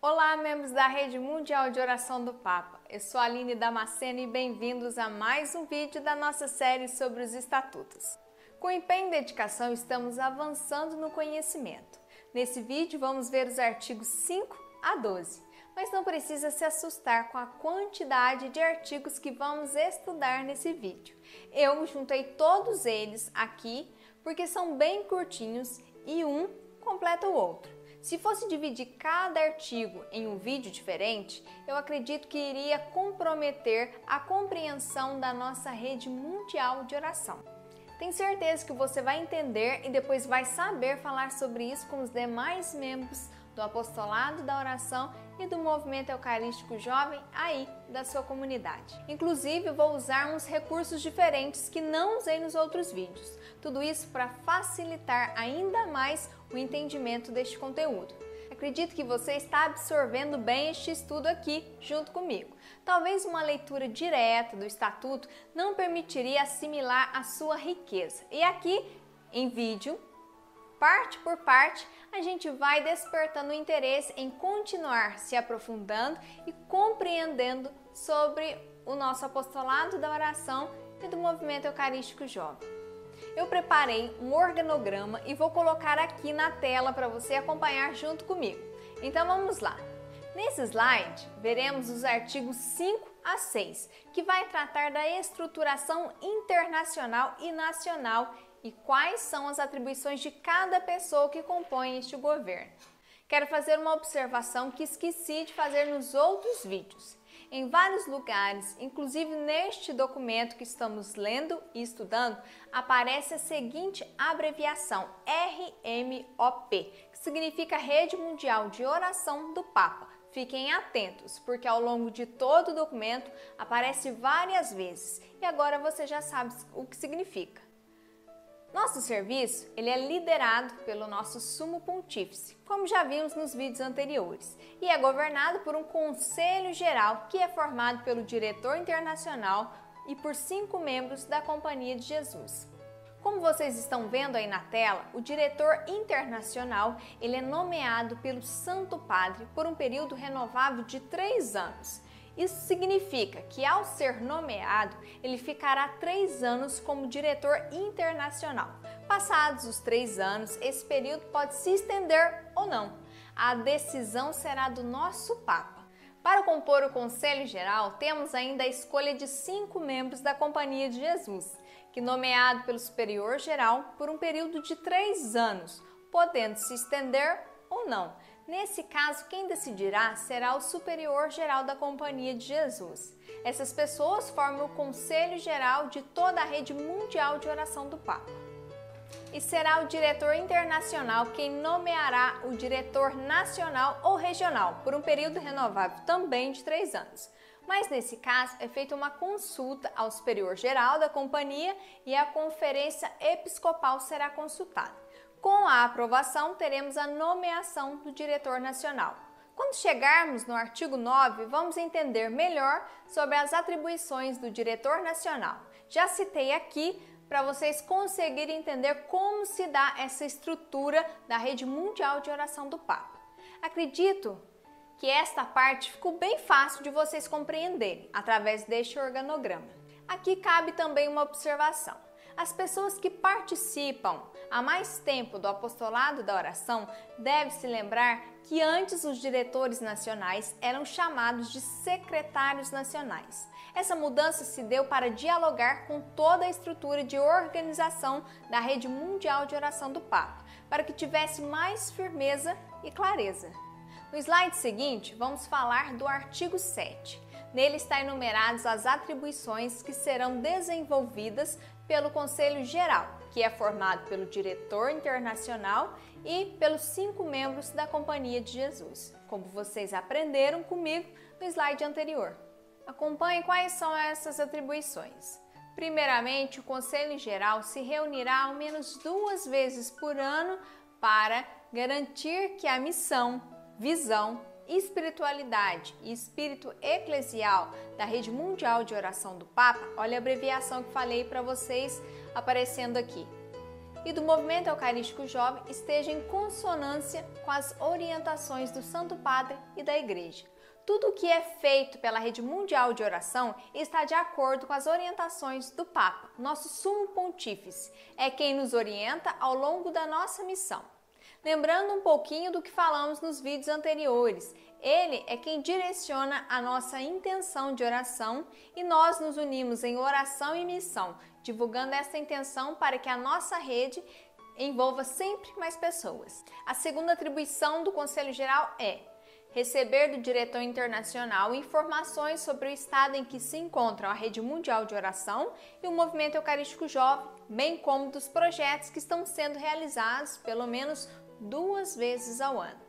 Olá, membros da Rede Mundial de Oração do Papa. Eu sou Aline Damasceno e bem-vindos a mais um vídeo da nossa série sobre os estatutos. Com empenho e dedicação, estamos avançando no conhecimento. Nesse vídeo, vamos ver os artigos 5 a 12, mas não precisa se assustar com a quantidade de artigos que vamos estudar nesse vídeo. Eu juntei todos eles aqui porque são bem curtinhos e um completa o outro. Se fosse dividir cada artigo em um vídeo diferente, eu acredito que iria comprometer a compreensão da nossa rede mundial de oração. Tenho certeza que você vai entender e depois vai saber falar sobre isso com os demais membros do apostolado da oração e do movimento eucarístico jovem aí da sua comunidade. Inclusive, vou usar uns recursos diferentes que não usei nos outros vídeos. Tudo isso para facilitar ainda mais o entendimento deste conteúdo. Acredito que você está absorvendo bem este estudo aqui junto comigo. Talvez uma leitura direta do estatuto não permitiria assimilar a sua riqueza. E aqui, em vídeo, parte por parte, a gente vai despertando o interesse em continuar se aprofundando e compreendendo sobre o nosso apostolado da oração e do movimento eucarístico jovem. Eu preparei um organograma e vou colocar aqui na tela para você acompanhar junto comigo. Então vamos lá. Nesse slide, veremos os artigos 5 a 6, que vai tratar da estruturação internacional e nacional e quais são as atribuições de cada pessoa que compõe este governo. Quero fazer uma observação que esqueci de fazer nos outros vídeos. Em vários lugares, inclusive neste documento que estamos lendo e estudando, aparece a seguinte abreviação RMOP, que significa Rede Mundial de Oração do Papa. Fiquem atentos, porque ao longo de todo o documento aparece várias vezes e agora você já sabe o que significa. Nosso serviço ele é liderado pelo nosso sumo pontífice, como já vimos nos vídeos anteriores, e é governado por um conselho geral que é formado pelo diretor internacional e por cinco membros da Companhia de Jesus. Como vocês estão vendo aí na tela, o diretor internacional ele é nomeado pelo Santo Padre por um período renovável de três anos isso significa que, ao ser nomeado, ele ficará três anos como diretor internacional. Passados os três anos, esse período pode se estender ou não. A decisão será do nosso Papa. Para compor o Conselho Geral, temos ainda a escolha de cinco membros da Companhia de Jesus, que nomeado pelo Superior Geral por um período de três anos, podendo se estender ou não. Nesse caso, quem decidirá será o superior geral da Companhia de Jesus. Essas pessoas formam o Conselho Geral de toda a rede mundial de oração do Papa. E será o diretor internacional quem nomeará o diretor nacional ou regional por um período renovável também de três anos. Mas nesse caso é feita uma consulta ao superior geral da companhia e a conferência episcopal será consultada. Com a aprovação, teremos a nomeação do diretor nacional. Quando chegarmos no artigo 9, vamos entender melhor sobre as atribuições do diretor nacional. Já citei aqui para vocês conseguirem entender como se dá essa estrutura da rede mundial de oração do Papa. Acredito que esta parte ficou bem fácil de vocês compreenderem através deste organograma. Aqui cabe também uma observação. As pessoas que participam há mais tempo do apostolado da oração devem se lembrar que antes os diretores nacionais eram chamados de secretários nacionais. Essa mudança se deu para dialogar com toda a estrutura de organização da rede mundial de oração do Papa, para que tivesse mais firmeza e clareza. No slide seguinte, vamos falar do artigo 7. Nele está enumeradas as atribuições que serão desenvolvidas pelo Conselho Geral, que é formado pelo diretor internacional e pelos cinco membros da Companhia de Jesus, como vocês aprenderam comigo no slide anterior. Acompanhe quais são essas atribuições. Primeiramente, o Conselho Geral se reunirá ao menos duas vezes por ano para garantir que a missão, visão espiritualidade e espírito eclesial da rede mundial de oração do Papa, olha a abreviação que falei para vocês aparecendo aqui. e do Movimento Eucarístico Jovem esteja em consonância com as orientações do Santo Padre e da Igreja. Tudo o que é feito pela Rede Mundial de Oração está de acordo com as orientações do Papa, nosso sumo pontífice. É quem nos orienta ao longo da nossa missão. Lembrando um pouquinho do que falamos nos vídeos anteriores, ele é quem direciona a nossa intenção de oração e nós nos unimos em oração e missão, divulgando essa intenção para que a nossa rede envolva sempre mais pessoas. A segunda atribuição do Conselho Geral é receber do diretor internacional informações sobre o estado em que se encontra a Rede Mundial de Oração e o Movimento Eucarístico Jovem, bem como dos projetos que estão sendo realizados pelo menos duas vezes ao ano.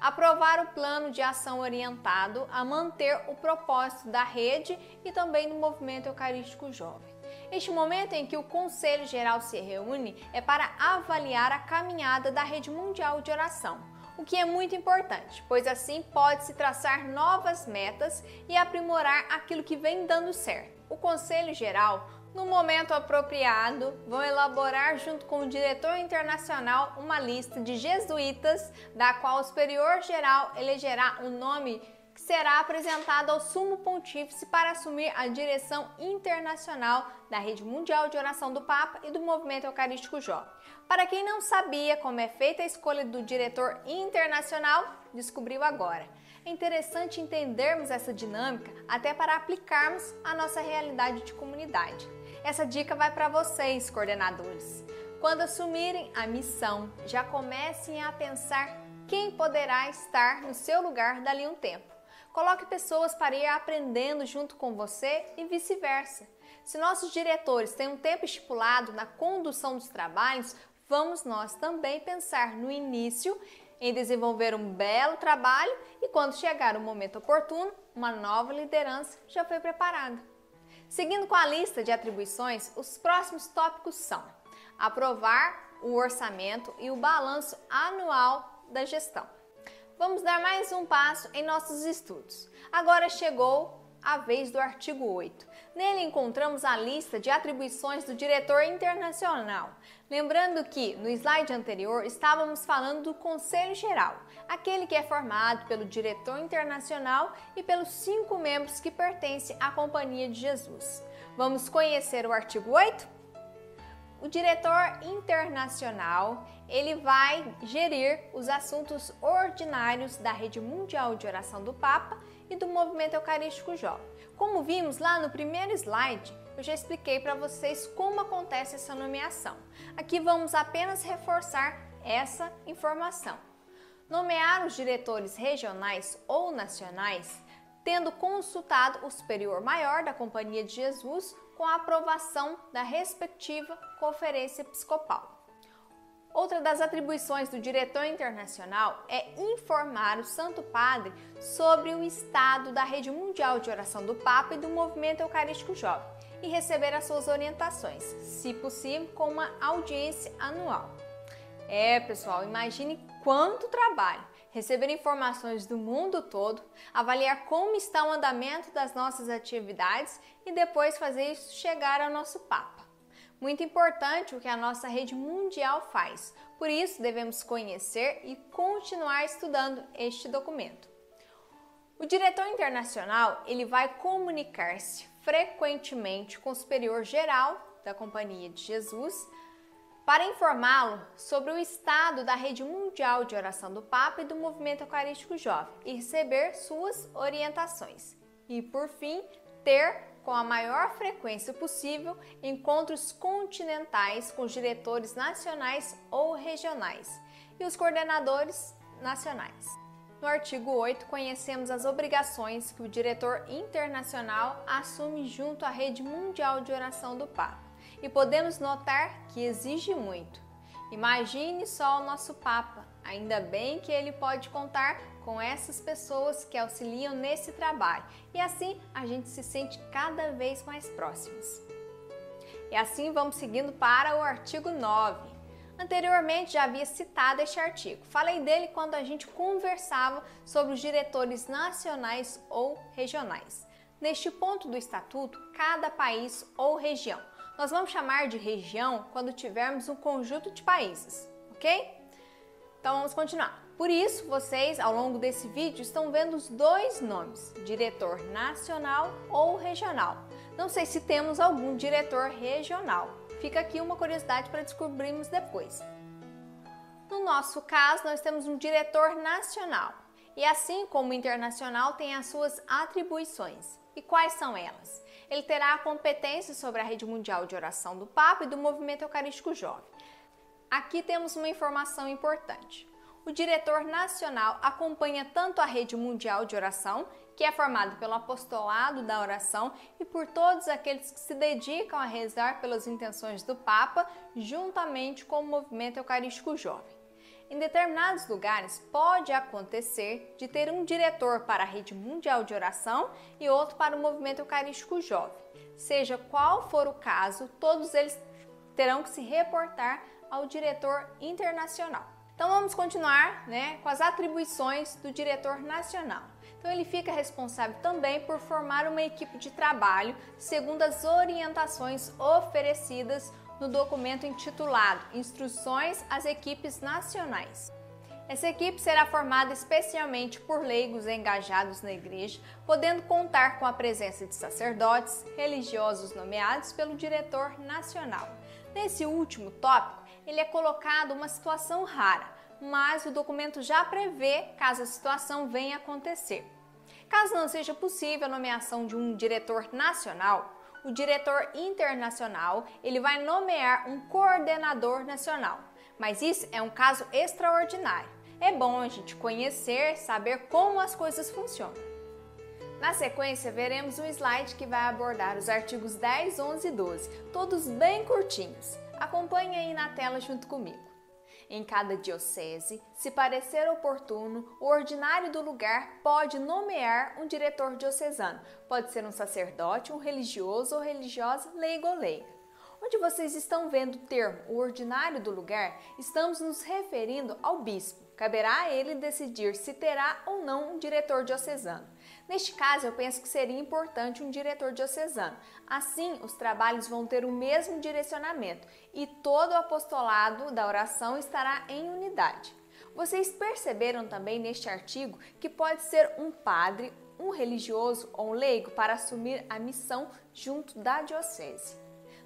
Aprovar o plano de ação orientado a manter o propósito da rede e também do movimento eucarístico jovem. Este momento em que o Conselho Geral se reúne é para avaliar a caminhada da rede mundial de oração, o que é muito importante, pois assim pode-se traçar novas metas e aprimorar aquilo que vem dando certo. O Conselho Geral no momento apropriado, vão elaborar, junto com o diretor internacional, uma lista de jesuítas, da qual o superior geral elegerá um nome que será apresentado ao sumo pontífice para assumir a direção internacional da Rede Mundial de Oração do Papa e do Movimento Eucarístico Jovem. Para quem não sabia como é feita a escolha do diretor internacional, descobriu agora. É interessante entendermos essa dinâmica até para aplicarmos a nossa realidade de comunidade. Essa dica vai para vocês, coordenadores. Quando assumirem a missão, já comecem a pensar quem poderá estar no seu lugar dali um tempo. Coloque pessoas para ir aprendendo junto com você e vice-versa. Se nossos diretores têm um tempo estipulado na condução dos trabalhos, vamos nós também pensar no início em desenvolver um belo trabalho e quando chegar o momento oportuno, uma nova liderança já foi preparada. Seguindo com a lista de atribuições, os próximos tópicos são: aprovar o orçamento e o balanço anual da gestão. Vamos dar mais um passo em nossos estudos. Agora chegou a vez do artigo 8. Nele encontramos a lista de atribuições do diretor internacional. Lembrando que no slide anterior estávamos falando do Conselho Geral, aquele que é formado pelo diretor internacional e pelos cinco membros que pertencem à Companhia de Jesus. Vamos conhecer o artigo 8? O diretor internacional, ele vai gerir os assuntos ordinários da Rede Mundial de Oração do Papa e do Movimento Eucarístico Jovem. Como vimos lá no primeiro slide, eu já expliquei para vocês como acontece essa nomeação. Aqui vamos apenas reforçar essa informação. Nomear os diretores regionais ou nacionais, tendo consultado o superior maior da Companhia de Jesus com a aprovação da respectiva Conferência Episcopal. Outra das atribuições do diretor internacional é informar o Santo Padre sobre o estado da rede mundial de oração do Papa e do movimento eucarístico jovem e receber as suas orientações, se possível, com uma audiência anual. É, pessoal, imagine quanto trabalho receber informações do mundo todo, avaliar como está o andamento das nossas atividades e depois fazer isso chegar ao nosso Papa. Muito importante o que a nossa rede mundial faz, por isso devemos conhecer e continuar estudando este documento. O diretor internacional ele vai comunicar-se frequentemente com o superior geral da Companhia de Jesus para informá-lo sobre o estado da rede mundial de oração do Papa e do movimento eucarístico jovem e receber suas orientações. E por fim, ter com a maior frequência possível encontros continentais com os diretores nacionais ou regionais e os coordenadores nacionais. No artigo 8, conhecemos as obrigações que o diretor internacional assume junto à rede mundial de oração do Papa e podemos notar que exige muito. Imagine só o nosso Papa, ainda bem que ele pode contar com essas pessoas que auxiliam nesse trabalho e assim a gente se sente cada vez mais próximos. E assim vamos seguindo para o artigo 9. Anteriormente já havia citado este artigo. Falei dele quando a gente conversava sobre os diretores nacionais ou regionais. Neste ponto do estatuto, cada país ou região Nós vamos chamar de região quando tivermos um conjunto de países, ok? Então vamos continuar. Por isso, vocês ao longo desse vídeo estão vendo os dois nomes, diretor nacional ou regional. Não sei se temos algum diretor regional. Fica aqui uma curiosidade para descobrirmos depois. No nosso caso, nós temos um diretor nacional. E assim como internacional tem as suas atribuições. E quais são elas? Ele terá a competência sobre a rede mundial de oração do Papa e do movimento eucarístico jovem. Aqui temos uma informação importante. O diretor nacional acompanha tanto a rede mundial de oração, que é formada pelo apostolado da oração e por todos aqueles que se dedicam a rezar pelas intenções do Papa, juntamente com o movimento eucarístico jovem. Em determinados lugares, pode acontecer de ter um diretor para a rede mundial de oração e outro para o movimento eucarístico jovem. Seja qual for o caso, todos eles terão que se reportar ao diretor internacional. Então vamos continuar né, com as atribuições do diretor nacional. Então ele fica responsável também por formar uma equipe de trabalho segundo as orientações oferecidas no documento intitulado Instruções às Equipes Nacionais. Essa equipe será formada especialmente por leigos engajados na igreja, podendo contar com a presença de sacerdotes, religiosos nomeados pelo diretor nacional. Nesse último tópico, ele é colocado uma situação rara, mas o documento já prevê caso a situação venha a acontecer. Caso não seja possível a nomeação de um diretor nacional, o diretor internacional ele vai nomear um coordenador nacional. Mas isso é um caso extraordinário. É bom a gente conhecer, saber como as coisas funcionam. Na sequência, veremos um slide que vai abordar os artigos 10, 11 e 12, todos bem curtinhos. Acompanhe aí na tela junto comigo. Em cada diocese, se parecer oportuno, o ordinário do lugar pode nomear um diretor diocesano. Pode ser um sacerdote, um religioso ou religiosa, leigo ou leiga. Onde vocês estão vendo o termo o ordinário do lugar, estamos nos referindo ao bispo. Caberá a ele decidir se terá ou não um diretor diocesano. Neste caso, eu penso que seria importante um diretor diocesano. Assim, os trabalhos vão ter o mesmo direcionamento e todo o apostolado da oração estará em unidade. Vocês perceberam também neste artigo que pode ser um padre, um religioso ou um leigo para assumir a missão junto da diocese.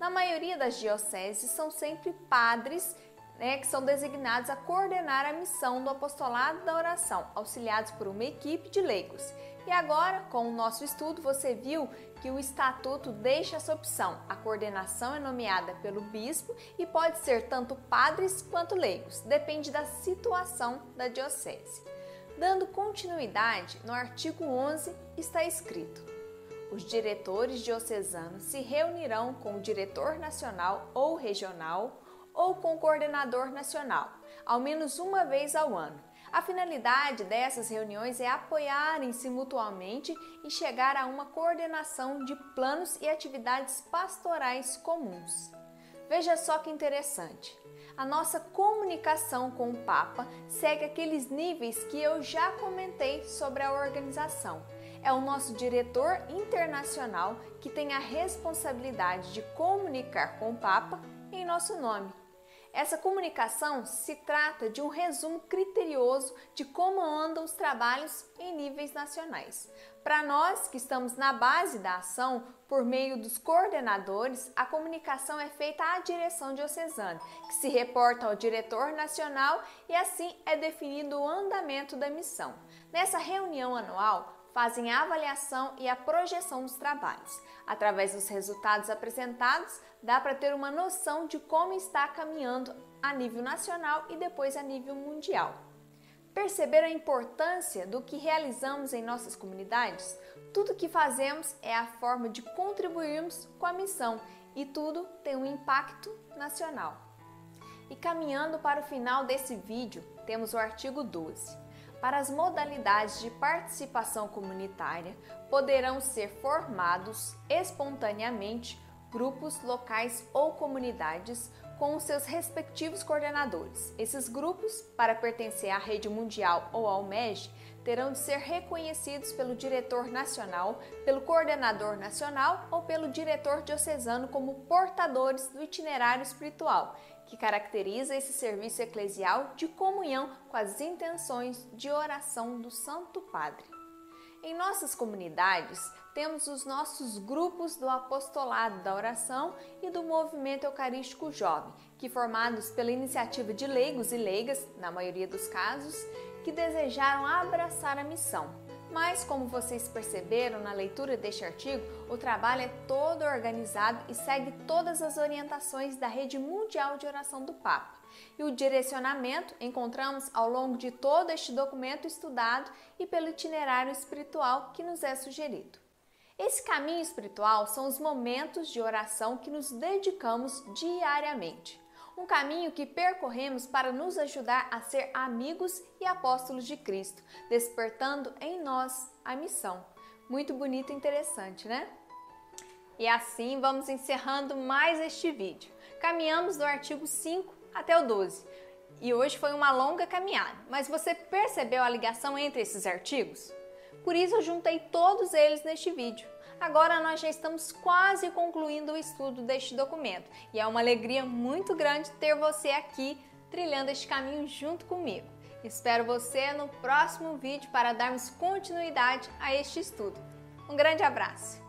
Na maioria das dioceses são sempre padres né, que são designados a coordenar a missão do apostolado da oração, auxiliados por uma equipe de leigos. E agora, com o nosso estudo, você viu que o estatuto deixa essa opção. A coordenação é nomeada pelo bispo e pode ser tanto padres quanto leigos, depende da situação da diocese. Dando continuidade, no artigo 11 está escrito: os diretores diocesanos se reunirão com o diretor nacional ou regional ou com o coordenador nacional, ao menos uma vez ao ano a finalidade dessas reuniões é apoiarem-se mutuamente e chegar a uma coordenação de planos e atividades pastorais comuns. Veja só que interessante. A nossa comunicação com o Papa segue aqueles níveis que eu já comentei sobre a organização. É o nosso diretor internacional que tem a responsabilidade de comunicar com o Papa em nosso nome. Essa comunicação se trata de um resumo criterioso de como andam os trabalhos em níveis nacionais. Para nós que estamos na base da ação, por meio dos coordenadores, a comunicação é feita à direção diocesana, que se reporta ao diretor nacional e assim é definido o andamento da missão. Nessa reunião anual, fazem a avaliação e a projeção dos trabalhos. Através dos resultados apresentados, dá para ter uma noção de como está caminhando a nível nacional e depois a nível mundial. Perceber a importância do que realizamos em nossas comunidades? Tudo que fazemos é a forma de contribuirmos com a missão e tudo tem um impacto nacional. E caminhando para o final desse vídeo, temos o artigo 12. Para as modalidades de participação comunitária, poderão ser formados espontaneamente grupos locais ou comunidades com os seus respectivos coordenadores. Esses grupos, para pertencer à rede mundial ou ao MEG, terão de ser reconhecidos pelo diretor nacional, pelo coordenador nacional ou pelo diretor diocesano como portadores do itinerário espiritual, que caracteriza esse serviço eclesial de comunhão com as intenções de oração do Santo Padre. Em nossas comunidades, temos os nossos grupos do apostolado da oração e do movimento eucarístico jovem, que formados pela iniciativa de leigos e leigas, na maioria dos casos, que desejaram abraçar a missão. Mas, como vocês perceberam na leitura deste artigo, o trabalho é todo organizado e segue todas as orientações da Rede Mundial de Oração do Papa. E o direcionamento encontramos ao longo de todo este documento estudado e pelo itinerário espiritual que nos é sugerido. Esse caminho espiritual são os momentos de oração que nos dedicamos diariamente um caminho que percorremos para nos ajudar a ser amigos e apóstolos de Cristo, despertando em nós a missão. Muito bonito e interessante, né? E assim vamos encerrando mais este vídeo. Caminhamos do artigo 5 até o 12. E hoje foi uma longa caminhada, mas você percebeu a ligação entre esses artigos? Por isso eu juntei todos eles neste vídeo. Agora nós já estamos quase concluindo o estudo deste documento e é uma alegria muito grande ter você aqui trilhando este caminho junto comigo. Espero você no próximo vídeo para darmos continuidade a este estudo. Um grande abraço!